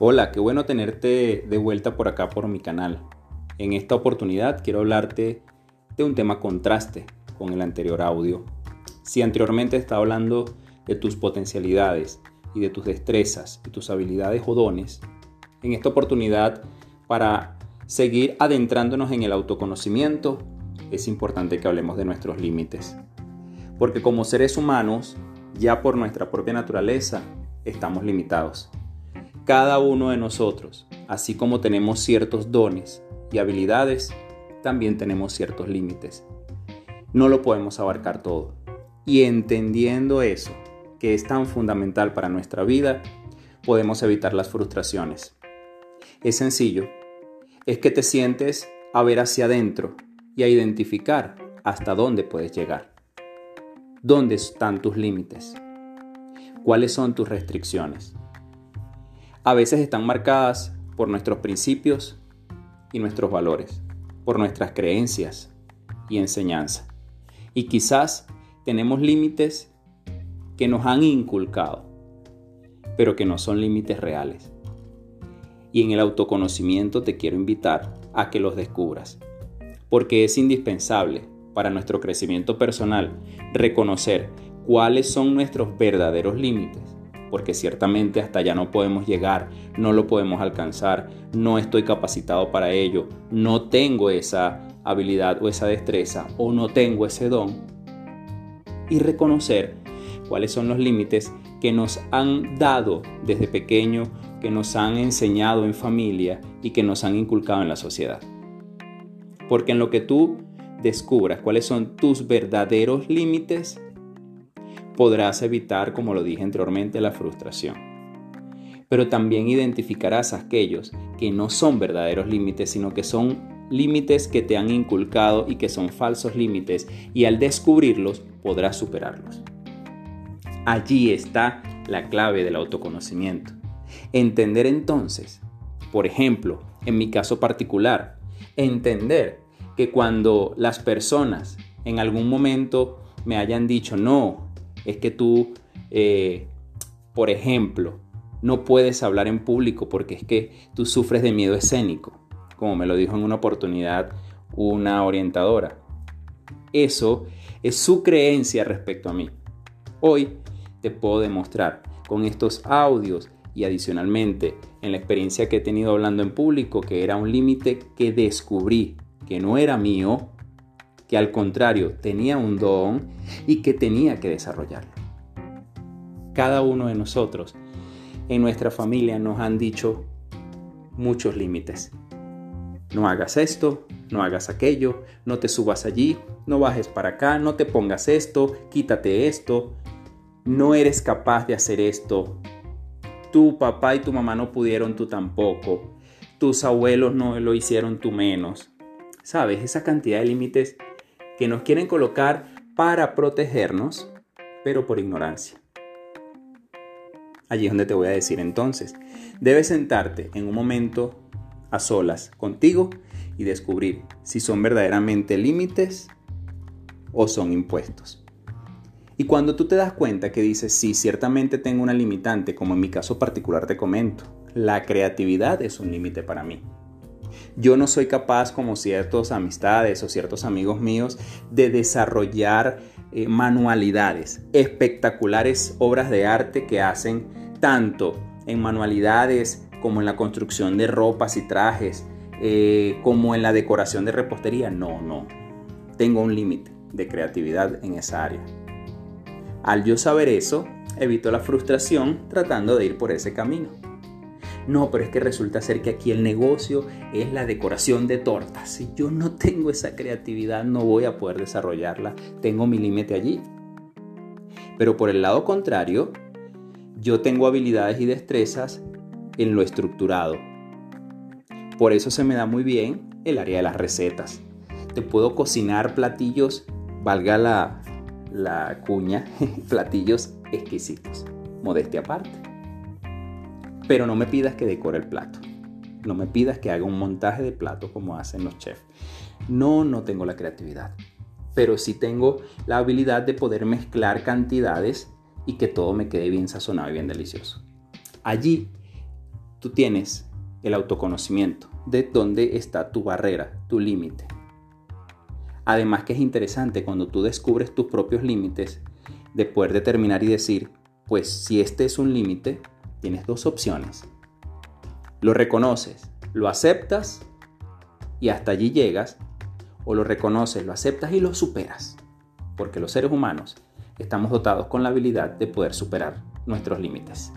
Hola, qué bueno tenerte de vuelta por acá por mi canal. En esta oportunidad quiero hablarte de un tema contraste con el anterior audio. Si anteriormente estaba hablando de tus potencialidades y de tus destrezas y tus habilidades o dones, en esta oportunidad para seguir adentrándonos en el autoconocimiento es importante que hablemos de nuestros límites. Porque como seres humanos, ya por nuestra propia naturaleza, estamos limitados. Cada uno de nosotros, así como tenemos ciertos dones y habilidades, también tenemos ciertos límites. No lo podemos abarcar todo. Y entendiendo eso, que es tan fundamental para nuestra vida, podemos evitar las frustraciones. Es sencillo. Es que te sientes a ver hacia adentro y a identificar hasta dónde puedes llegar. ¿Dónde están tus límites? ¿Cuáles son tus restricciones? A veces están marcadas por nuestros principios y nuestros valores, por nuestras creencias y enseñanza. Y quizás tenemos límites que nos han inculcado, pero que no son límites reales. Y en el autoconocimiento te quiero invitar a que los descubras, porque es indispensable para nuestro crecimiento personal reconocer cuáles son nuestros verdaderos límites porque ciertamente hasta allá no podemos llegar, no lo podemos alcanzar, no estoy capacitado para ello, no tengo esa habilidad o esa destreza o no tengo ese don. Y reconocer cuáles son los límites que nos han dado desde pequeño, que nos han enseñado en familia y que nos han inculcado en la sociedad. Porque en lo que tú descubras cuáles son tus verdaderos límites, podrás evitar, como lo dije anteriormente, la frustración. Pero también identificarás aquellos que no son verdaderos límites, sino que son límites que te han inculcado y que son falsos límites, y al descubrirlos podrás superarlos. Allí está la clave del autoconocimiento. Entender entonces, por ejemplo, en mi caso particular, entender que cuando las personas en algún momento me hayan dicho, no, es que tú, eh, por ejemplo, no puedes hablar en público porque es que tú sufres de miedo escénico, como me lo dijo en una oportunidad una orientadora. Eso es su creencia respecto a mí. Hoy te puedo demostrar con estos audios y adicionalmente en la experiencia que he tenido hablando en público que era un límite que descubrí que no era mío que al contrario tenía un don y que tenía que desarrollarlo. Cada uno de nosotros en nuestra familia nos han dicho muchos límites. No hagas esto, no hagas aquello, no te subas allí, no bajes para acá, no te pongas esto, quítate esto, no eres capaz de hacer esto. Tu papá y tu mamá no pudieron, tú tampoco. Tus abuelos no lo hicieron, tú menos. ¿Sabes? Esa cantidad de límites que nos quieren colocar para protegernos, pero por ignorancia. Allí es donde te voy a decir entonces, debes sentarte en un momento a solas contigo y descubrir si son verdaderamente límites o son impuestos. Y cuando tú te das cuenta que dices, sí, ciertamente tengo una limitante, como en mi caso particular te comento, la creatividad es un límite para mí. Yo no soy capaz, como ciertas amistades o ciertos amigos míos, de desarrollar eh, manualidades, espectaculares obras de arte que hacen tanto en manualidades como en la construcción de ropas y trajes, eh, como en la decoración de repostería. No, no. Tengo un límite de creatividad en esa área. Al yo saber eso, evito la frustración tratando de ir por ese camino. No, pero es que resulta ser que aquí el negocio es la decoración de tortas. Si yo no tengo esa creatividad, no voy a poder desarrollarla. Tengo mi límite allí. Pero por el lado contrario, yo tengo habilidades y destrezas en lo estructurado. Por eso se me da muy bien el área de las recetas. Te puedo cocinar platillos, valga la, la cuña, platillos exquisitos. Modestia aparte. Pero no me pidas que decore el plato. No me pidas que haga un montaje de plato como hacen los chefs. No, no tengo la creatividad. Pero sí tengo la habilidad de poder mezclar cantidades y que todo me quede bien sazonado y bien delicioso. Allí tú tienes el autoconocimiento de dónde está tu barrera, tu límite. Además que es interesante cuando tú descubres tus propios límites de poder determinar y decir, pues si este es un límite, tienes dos opciones. Lo reconoces, lo aceptas y hasta allí llegas, o lo reconoces, lo aceptas y lo superas. Porque los seres humanos estamos dotados con la habilidad de poder superar nuestros límites.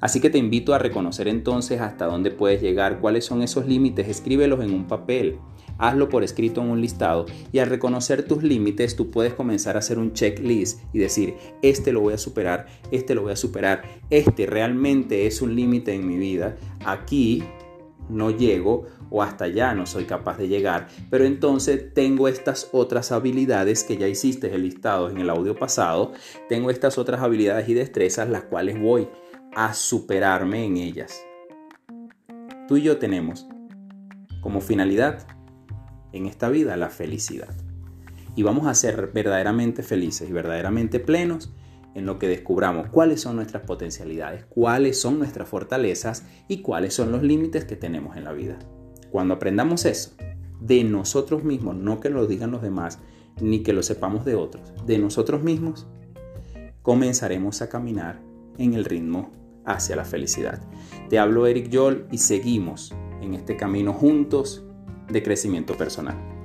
Así que te invito a reconocer entonces hasta dónde puedes llegar, cuáles son esos límites, escríbelos en un papel, hazlo por escrito en un listado y al reconocer tus límites tú puedes comenzar a hacer un checklist y decir, este lo voy a superar, este lo voy a superar, este realmente es un límite en mi vida, aquí no llego o hasta allá no soy capaz de llegar, pero entonces tengo estas otras habilidades que ya hiciste el listado en el audio pasado, tengo estas otras habilidades y destrezas las cuales voy a superarme en ellas. Tú y yo tenemos como finalidad en esta vida la felicidad. Y vamos a ser verdaderamente felices y verdaderamente plenos en lo que descubramos cuáles son nuestras potencialidades, cuáles son nuestras fortalezas y cuáles son los límites que tenemos en la vida. Cuando aprendamos eso de nosotros mismos, no que lo digan los demás, ni que lo sepamos de otros, de nosotros mismos, comenzaremos a caminar en el ritmo hacia la felicidad. Te hablo Eric Joel y seguimos en este camino juntos de crecimiento personal.